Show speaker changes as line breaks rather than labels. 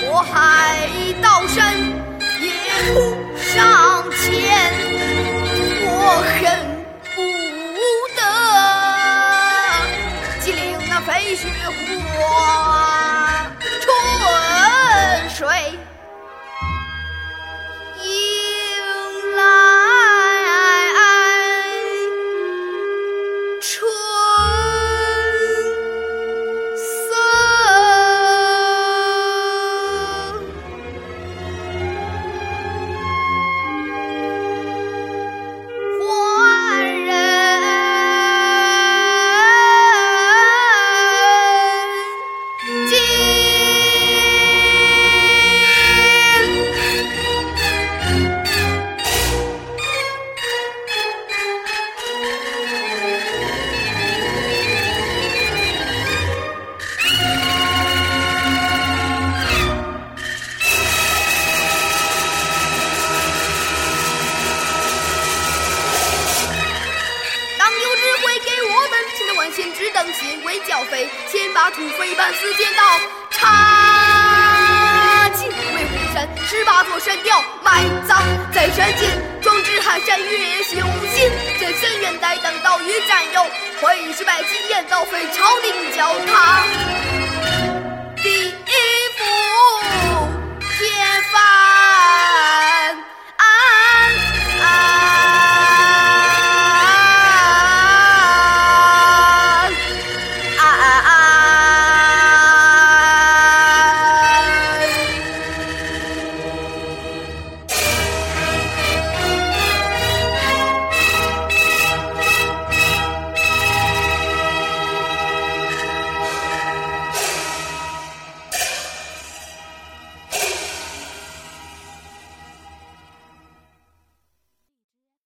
火海刀山也不上前，我恨不得击灵那飞雪花剿匪，先把土匪办死剑道，插进为虎山，十八座山雕埋葬在山间，知海山月修心，这深渊待等到与战友，会师拜金燕，盗匪朝廷脚踏。